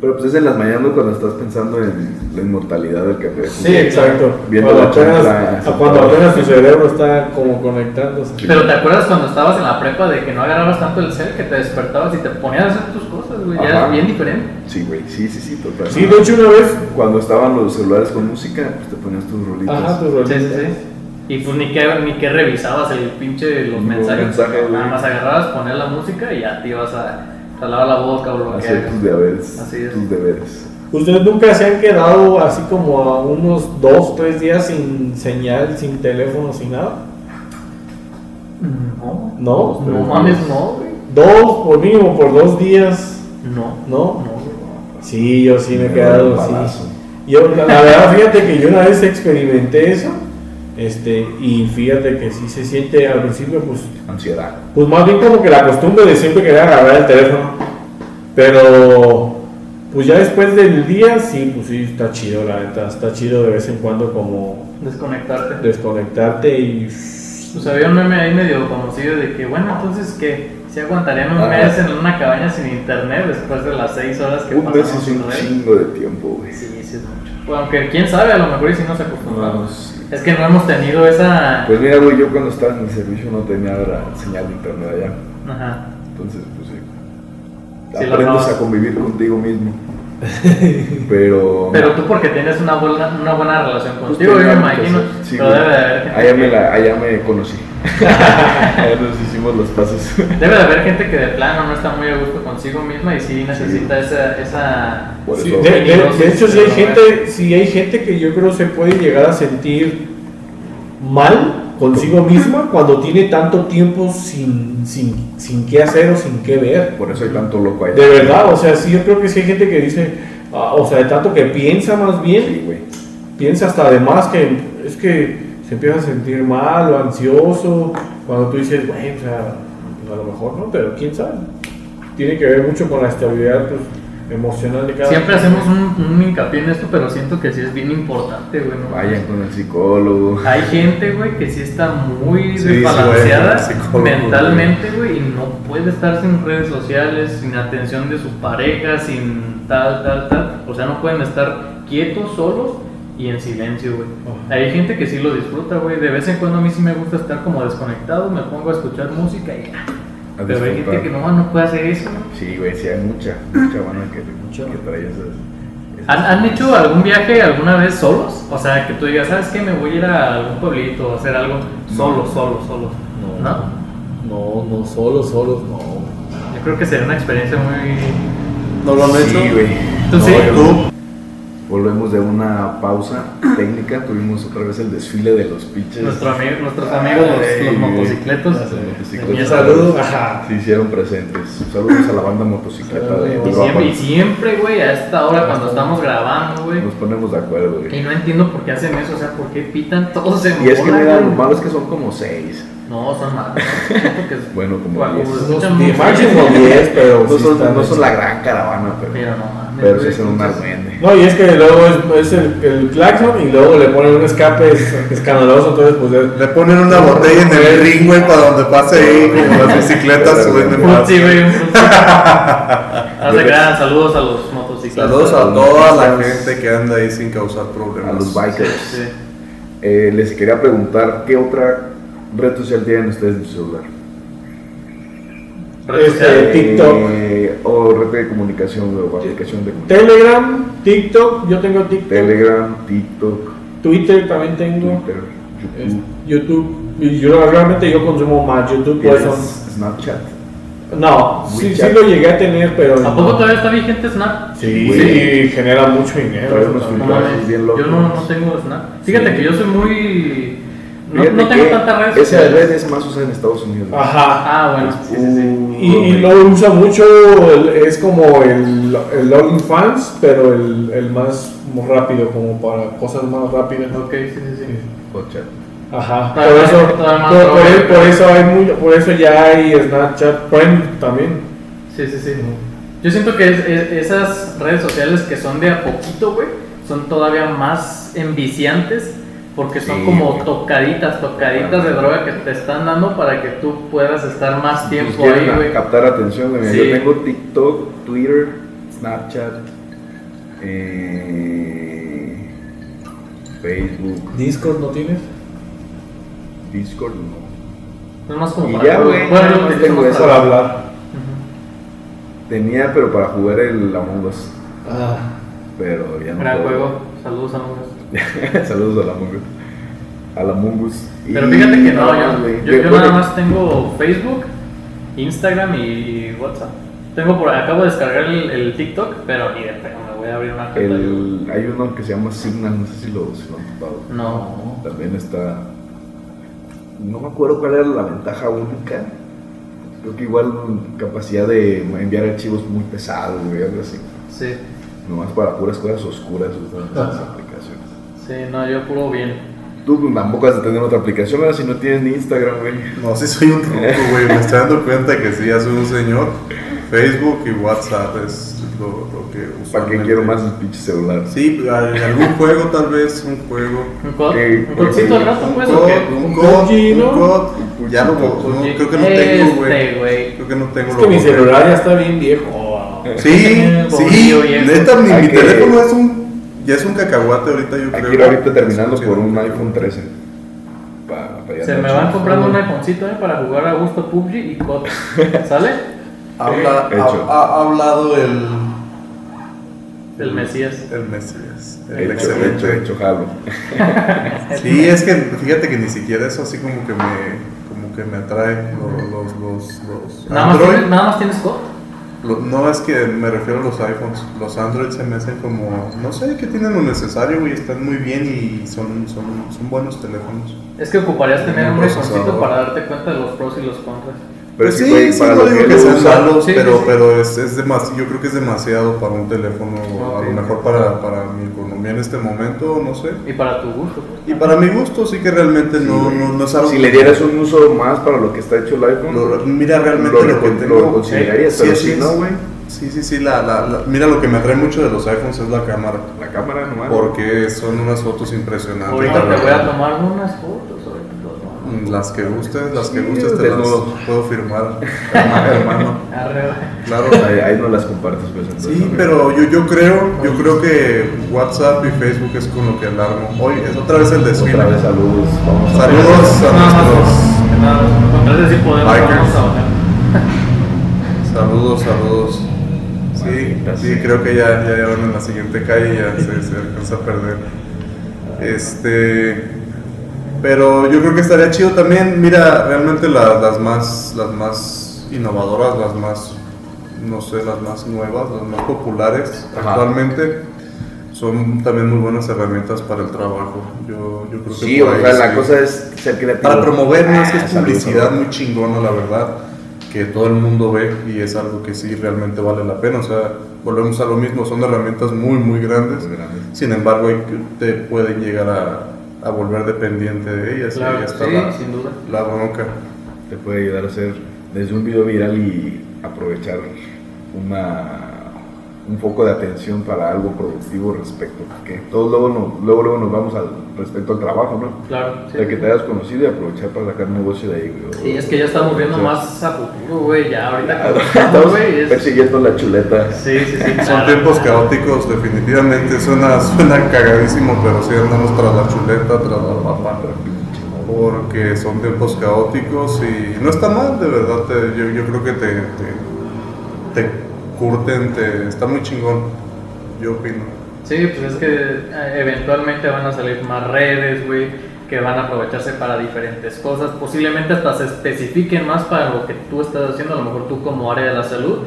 Pero pues es en las mañanas cuando estás pensando en la inmortalidad del café. Sí, exacto. Viendo Cuando la apenas, chancla, a cuando apenas tu cerebro está como conectándose. Pero ¿te acuerdas cuando estabas en la prepa de que no agarrabas tanto el cel, que te despertabas y te ponías a hacer tus cosas, güey? Ya es bien diferente. Sí, güey, sí, sí, sí, total. Sí, de hecho una vez... Cuando estaban los celulares con música, pues te ponías tus rolitas. Ajá, tus Sí, rolitas. sí, sí. Y pues ni que, ni que revisabas el pinche los mensajes. güey. Nada más agarrabas, ponías la música y ya te ibas a, a lavar la boca o lo que Hacer hagas. tus deberes. Así es. Tus deberes. ¿Ustedes nunca se han quedado así como a unos dos, tres días sin señal, sin teléfono, sin nada? No. No, No mames, no, güey. Dos, por mínimo, por dos días. No. ¿No? No. Sí, yo sí me he quedado así. Yo, la verdad, fíjate que yo una vez experimenté eso. Este, y fíjate que sí se siente al principio, pues, Ansiedad. pues más bien como que la costumbre de siempre querer agarrar el teléfono. Pero, pues ya después del día, sí, pues sí, está chido, la neta. Está chido de vez en cuando como Desconectarte. desconectarte y... Pues había un meme ahí medio conocido de que, bueno, entonces que si aguantarían un Ajá. mes en una cabaña sin internet después de las 6 horas que Un mes es un chingo de tiempo, güey. Sí, sí es mucho. Bueno, aunque quién sabe, a lo mejor y si nos acostumbramos. Es que no hemos tenido esa. Pues mira, güey, yo cuando estaba en el servicio no tenía la señal de internet allá. Ajá. Entonces, pues sí. Sí, Aprendes a convivir contigo mismo. Pero. Pero tú porque tienes una buena, una buena relación Pues contigo, yo me imagino. sí. Allá me, la, allá me conocí. nos hicimos los pasos. Debe de haber gente que de plano no está muy a gusto consigo misma y sí necesita esa. esa... Por Sí, de, de- de hecho, sí hay, gente, sí hay gente que yo creo se puede llegar a sentir mal consigo misma cuando tiene tanto tiempo sin, sin, sin qué hacer o sin qué ver. Por eso hay tanto loco allá. De verdad, o sea, sí, yo creo que sí hay gente que dice, ah, o sea, de tanto que piensa más bien, Sí, piensa hasta además que es que se empieza a sentir mal o ansioso, cuando tú dices, güey, o sea, pues a lo mejor no, pero quién sabe. Tiene que ver mucho con la estabilidad pues, emocional de cada Siempre hacemos un, un hincapié en esto, pero siento que sí es bien importante, güey. ¿no? Vayan con el psicólogo. Hay gente, güey, que sí está muy Sí, sí, desbalanceada güey, mentalmente, güey, y no puede estar sin redes sociales, sin atención de su pareja, sin tal, tal, tal. O sea, no pueden estar quietos, solos y en silencio, güey. Hay gente que sí lo disfruta, güey. De vez en cuando a mí sí me gusta estar como desconectado, me pongo a escuchar música y ya. A Pero hay gente que no, no puede hacer eso, ¿no? Sí, güey, sí hay mucha, mucha banda que, que trae esas. esas- ¿Han, han hecho algún viaje alguna vez solos? O sea, que tú digas, ¿sabes qué? Me voy a ir a algún pueblito a hacer algo solo, solo, solo. No, ¿No? no, no, solo, solo, no. Yo creo que sería una experiencia muy... ¿No lo han Sí, hecho? güey. ¿Tú sí? yo ¿Tú? Volvemos de una pausa técnica. Tuvimos otra vez el desfile de los pinches. Nuestro amigo, nuestros amigos, los, Ay, los güey. motocicletos. Los motocicletos. Y saludo. Se hicieron presentes. Saludos a la banda motocicleta de Y siempre, y siempre, güey, a esta hora cuando estamos grabando, güey. Nos ponemos de acuerdo, Y güey. no entiendo por qué hacen eso, o sea, por qué pitan todos en Y es que mira, lo malo es que son como seis. No, son es- Bueno, como Guau, diez. güey, Unos escuchan diez, mucho. máximo 10, pero No son, no son la gran caravana, pero, Pero no. Pero sí son un entonces- argüende. No, y es que luego es, es el, el claxon y luego le ponen un escape es- escandaloso, entonces pues es- Le ponen una botella en el ring, güey, para donde pase ahí, como las bicicletas suben de más. frutzi, güey, saludos a los motociclistas. Saludos a toda la gente que anda ahí sin causar problemas. A los bikers. Sí. Eh, les quería preguntar, ¿qué otra red social tienen ustedes en su celular? Este. TikTok. Eh, o red de comunicación o aplicación de comunicación. Telegram, TikTok, yo tengo TikTok, Telegram, TikTok, Twitter también tengo, Twitter, es- YouTube. YouTube, y yo realmente yo consumo más YouTube, pues son, ¿Tienes Snapchat. No, sí, sí lo llegué a tener, pero. ¿A no. poco todavía está vigente Snap? Sí, sí, genera mucho dinero. No bien loco. yo no, no tengo Snap. Fíjate Sí. que yo soy muy. No, tengo tantas redes Esa sociales. red es más usada en Estados Unidos. Ajá. Ah, bueno, sí, sí, sí. Y, y lo usa mucho, el- es como el, el OnlyFans, pero el, el más rápido, como para cosas más rápidas. Ok, sí, sí, sí. Hotchat. Ajá, por eso, por, por- probable. por eso hay muy, por eso ya hay Snapchat Prime también. Sí, sí, sí. Yo siento que es- es- esas redes sociales que son de a poquito, güey, son todavía más enviciantes porque son Sí, como güey. tocaditas, tocaditas de droga que te están dando para que tú puedas estar más Pues tiempo quieren ahí, güey. captar atención. güey. Sí. Yo tengo TikTok, Twitter, Snapchat, eh, Facebook, Discord no tienes. Discord, no. Es más como Y para ya, güey, Bueno, utilizo tengo eso. Para hablar. Tenía, pero para jugar el Among Us. Ah, Pero ya no. Gran puedo. juego. Saludos a nosotros. Saludos a la Among Us. A la Among Us. Pero Y fíjate que no, yo, güey. yo, Yo- yo bueno, nada más tengo Facebook, Instagram y WhatsApp. Tengo por acabo de descargar el, el TikTok, pero ni de pedo me voy a abrir una cuenta. el- hay uno que se llama Signal, no sé si lo, si lo han topado. No. También está. No me acuerdo cuál era la ventaja única. Creo que igual capacidad de enviar archivos muy pesados, güey, algo así. Sí, Nomás para puras cosas oscuras. sí, no, yo puro bien. Tú tampoco has de tener otra aplicación, ¿verdad? Si no tienes ni Instagram, güey. No, sí soy un ruco, güey. Me estoy dando cuenta que sí, ya soy un señor. Facebook y WhatsApp es lo, lo que ¿Para qué quiero más el pinche celular? Sí, al- algún juego tal vez, un juego. ¿Un cod? ¿Un codcito al rato, Un pues, un COD, un ¿no? COD. Ya no, no, PUBG. creo que no tengo, güey. Este, güey. Creo que no tengo es que mi lo- celular ya está bien viejo. Sí, sí, neta, mi, que- teléfono es un, ya es un cacahuate ahorita, yo Hay creo. que ir ahorita terminando Sí, por un iPhone 13. Pa- pa ya Se me van comprando un iPhonecito eh, para jugar a gusto PUBG y COD. ¿Sale? Habla- Hecho. ha, ha hablado el. El Mesías. El Mesías. El Hecho, excelente. hecho, hecho, jalo. Sí, es que fíjate que ni siquiera eso así como que me, como que me atrae los, los, los, los ¿Nada más, Android. tienes, ¿Nada más tienes COD? Lo- no es que me refiero a los iPhones. Los Android se me hacen como, no sé, que tienen lo necesario, güey, están muy bien y son, son, son buenos teléfonos. Es que ocuparías tener Un un para darte cuenta de los pros y los contras. Pero Pues sí, sí, para no lo digo que que lo sean usan. malos, Sí, pero, pero es, es demas- yo creo que es demasiado para un teléfono, a Ok. lo mejor para, para mi economía en este momento, no sé. Y para tu gusto. Y para mi gusto sí que realmente no, no, no es algo Si le dieras un uso más para lo que está hecho el iPhone, Lo- mira realmente lo, lo, que tengo. lo considerarías, Sí, pero sí, no, güey, Sí, sí, sí, la, la, la- mira lo que me atrae mucho de los iPhones es la cámara. la cámara nomás. Porque son unas fotos impresionantes. Ahorita te voy a tomar unas fotos. Las que gustes, las que gustes te las puedo firmar, hermano. Claro. Ahí, ahí no las compartes, pues. entonces, Sí, pero yo, yo creo, yo creo que WhatsApp y Facebook es con lo que alarmo. Hoy es otra vez el desfile. Otra vez saludos. Vamos a Saludos a nuestros Bikers. saludos, saludos. Sí, sí, creo que ya, ya, ya van en la siguiente calle y ya se, se alcanza a perder. Este, pero yo creo que estaría chido también. Mira, realmente la- las más, las más innovadoras, las más, no sé, las más nuevas, las más populares Ajá. actualmente son también muy buenas herramientas para el trabajo. Yo, yo creo que Sí, o sea, la sí. cosa es ser creativo. Para promover, ¿no? es Ah, es publicidad muy chingona, la verdad, que todo el mundo ve y es algo que sí realmente vale la pena. O sea, volvemos a lo mismo, son herramientas muy, muy grandes. Muy grandes. Sin embargo, hay que- te pueden llegar a, a volver dependiente de ellas. y Claro, sí, la, sin duda. la bronca. Te puede ayudar a hacer desde un video viral y aprovechar una un foco de atención para algo productivo respecto que todos luego nos, luego, luego nos vamos al respecto al trabajo, ¿no? Claro. O sea, que te hayas conocido y aprovechar para sacar negocio de ahí, güey. Sí, es que ya estamos viendo Sí. más a futuro, güey. Ya ahorita Ya, Estamos estamos, güey. es- persiguiendo la chuleta. Sí, sí, sí. Son tiempos caóticos, definitivamente. Suena, suena cagadísimo, pero sí andamos tras la chuleta, tras la papa. Porque son tiempos caóticos y no está mal, de verdad. te- yo, yo creo que te, te, te curten, te, está muy chingón. Yo opino. Sí, pues es que eh, eventualmente van a salir más redes, güey. que van a aprovecharse para diferentes cosas, posiblemente hasta se especifiquen más para lo que tú estás haciendo, a lo mejor tú como área de la salud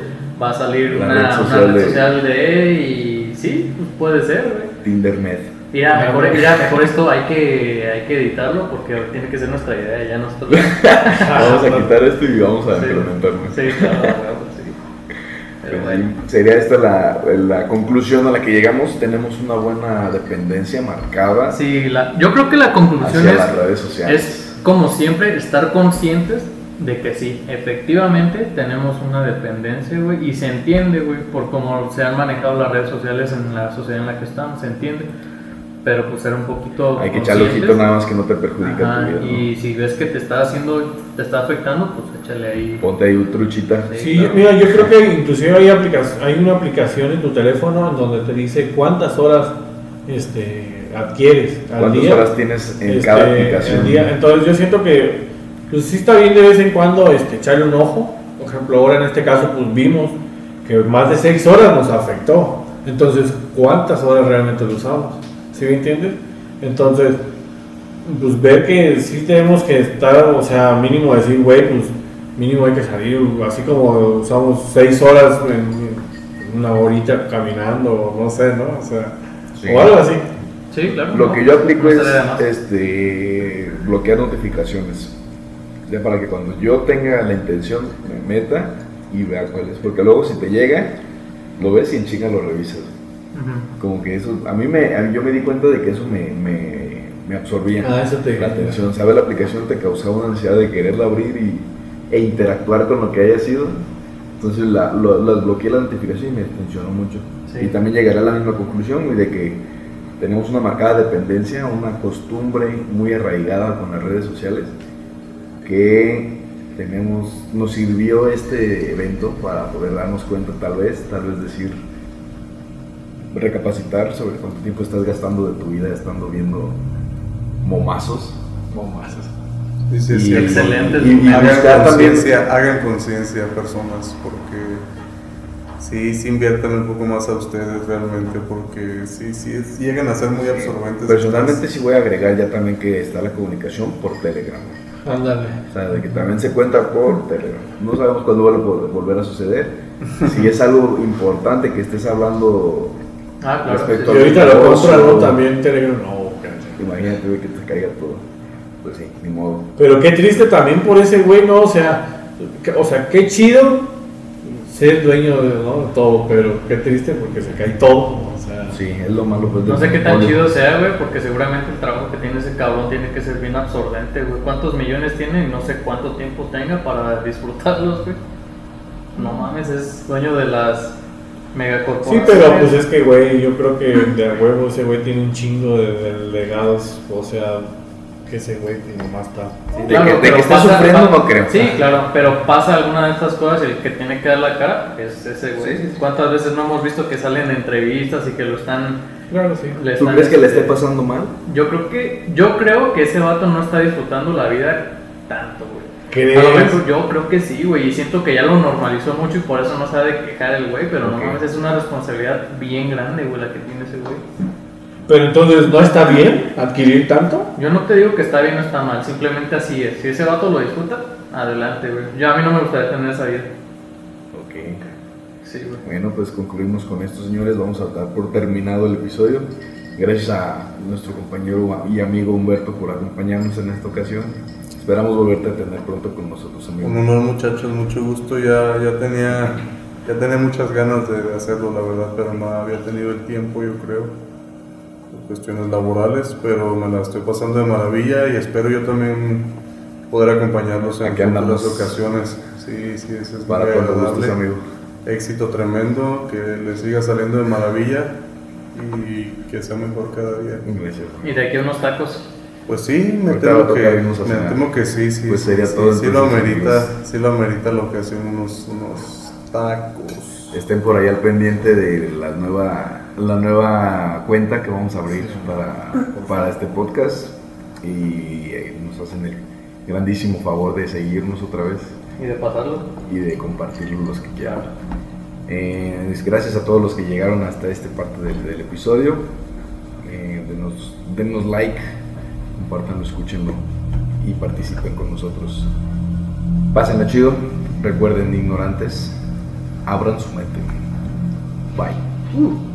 va a salir La una, red una social red de- social de y sí, pues puede ser, güey. Tindermed. Mira, mejor, mira, mejor esto hay que, hay que editarlo porque tiene que ser nuestra idea, ya nosotros. Vamos a quitar esto y vamos a Sí. implementarlo. Sí, claro, Pues Sería esta la, la conclusión a la que llegamos. Tenemos una buena dependencia marcada Sí, la- yo creo que la conclusión es, las redes sociales. es, como siempre, estar conscientes de que sí, efectivamente tenemos una dependencia, güey, y se entiende, güey, por cómo se han manejado las redes sociales en la sociedad en la que estamos, se entiende. Pero pues ser un poquito Hay que echarle ojito nada más que no te perjudica Ajá, tu vida. ¿no? Y si ves que te está haciendo, te está afectando, pues échale ahí. Ponte ahí un truchita. Sí. Sí, claro. mira, yo creo que inclusive hay, aplica- hay una aplicación en tu teléfono en donde te dice cuántas horas este, adquieres al ¿Cuántas día. horas tienes en Este, cada aplicación? día. Entonces yo siento que pues sí está bien de vez en cuando este, echarle un ojo. Por ejemplo, ahora en este caso pues vimos que más de 6 horas nos afectó. Entonces, ¿cuántas horas realmente lo usamos? ¿Sí me entiendes? Entonces, pues ver que sí tenemos que estar, o sea, mínimo decir, güey, pues mínimo hay que salir, así como usamos 6 horas en una horita caminando, no sé, ¿no? O sea, Sí. o algo así. Sí, claro. Lo no, que yo aplico no es este, bloquear notificaciones. Ya para que cuando yo tenga la intención me meta y vea cuál es. Porque luego si te llega, lo ves y en chinga lo revisas. Como que eso, a mí me, yo me di cuenta de que eso me, me, me absorbía Ah, eso te la atención. Saber la aplicación te causaba una ansiedad de quererla abrir y, e interactuar con lo que haya sido. Entonces la, lo, las bloqueé la notificación y me funcionó mucho. Sí. Y también llegaré a la misma conclusión de que tenemos una marcada dependencia, una costumbre muy arraigada con las redes sociales que tenemos, nos sirvió este evento para poder darnos cuenta tal vez, tal vez decir, recapacitar sobre cuánto tiempo estás gastando de tu vida estando viendo momazos. Momazos. Sí, sí, Y- sí. Excelente. Y, y Hagan buscar también conciencia, hagan conciencia personas, porque sí, sí inviertan un poco más a ustedes realmente, porque sí, sí, es- llegan a ser muy absorbentes. Personalmente sí voy a agregar ya también que está la comunicación por Telegram. Ándale. O sea, de que también se cuenta por Telegram. No sabemos cuándo va a vol- volver a suceder. Si es algo importante que estés hablando, Ah, claro. Respecto sí, Y ahorita lo compran, ¿no? También Telegram. No, imagínate güey, que te caiga todo. Pues sí, ni modo. Pero qué triste también por ese güey, ¿no? O sea, que- o sea, qué chido ser dueño de, ¿no? de todo, pero qué triste porque se cae todo. ¿no? O sea, Sí, es lo malo. Pues, No sé qué tan chido sea, güey, porque seguramente el trabajo que tiene ese cabrón tiene que ser bien absorbente, güey. ¿Cuántos millones tiene y no sé cuánto tiempo tenga para disfrutarlos, güey? No mames, es dueño de las Sí, megacorporaciones. pero pues es que, güey, yo creo que de a huevo ese güey tiene un chingo de, de legados. O sea, que ese güey nomás está. De Claro, que, de pero que esté pasa- sufriendo no creo. Sí, claro, pero pasa alguna de estas cosas y el que tiene que dar la cara es ese güey. Sí, sí, sí. ¿Cuántas veces no hemos visto que salen en entrevistas y que lo están... Claro, sí. ¿Tú están, crees que le este, esté pasando mal? Yo creo que yo creo que ese vato no está disfrutando la vida tanto. ¿Crees? A lo mejor yo creo que sí, güey, y siento que ya lo normalizó mucho y por eso no sabe quejar el güey, pero Ok. no mames, es una responsabilidad bien grande, güey, la que tiene ese güey. Pero entonces, ¿no está bien adquirir tanto? Yo no te digo que está bien o está mal, simplemente así es. Si ese vato lo disfruta, adelante, güey. Yo a mí no me gustaría tener esa vida. Ok. Sí, güey. Bueno, pues concluimos con esto, señores. Vamos a dar por terminado el episodio. Gracias a nuestro compañero y amigo Humberto por acompañarnos en esta ocasión. Esperamos volverte a tener pronto con nosotros, amigo. Un honor muchachos, mucho gusto. Ya, ya tenía ya tenía muchas ganas de, hacerlo, la verdad, pero no había tenido el tiempo, yo creo, por cuestiones laborales, pero me la estoy pasando de maravilla y espero yo también poder acompañarlos en andamos. ocasiones. Sí, sí, eso es Para muy cuando agradable. gustes, amigo. Éxito tremendo, que le siga saliendo de maravilla y que sea mejor cada día. Gracias. Y de aquí a unos tacos. Pues sí, me temo que, me temo que sí, sí. Pues sí, sería sí, todo, Sí lo entonces, amerita, sí lo amerita la ocasión, unos, unos tacos. Estén por ahí al pendiente de la nueva, la nueva cuenta que vamos a abrir para, para este podcast. Y eh, nos hacen el grandísimo favor de seguirnos otra vez. Y de pasarlo. y de compartirlo los que quieran. Eh, gracias a todos los que llegaron hasta esta parte del, del episodio. Eh, denos, denos like, compártanlo, escúchenlo y participen con nosotros. Pásenla chido, recuerden ignorantes, abran su mente. Bye.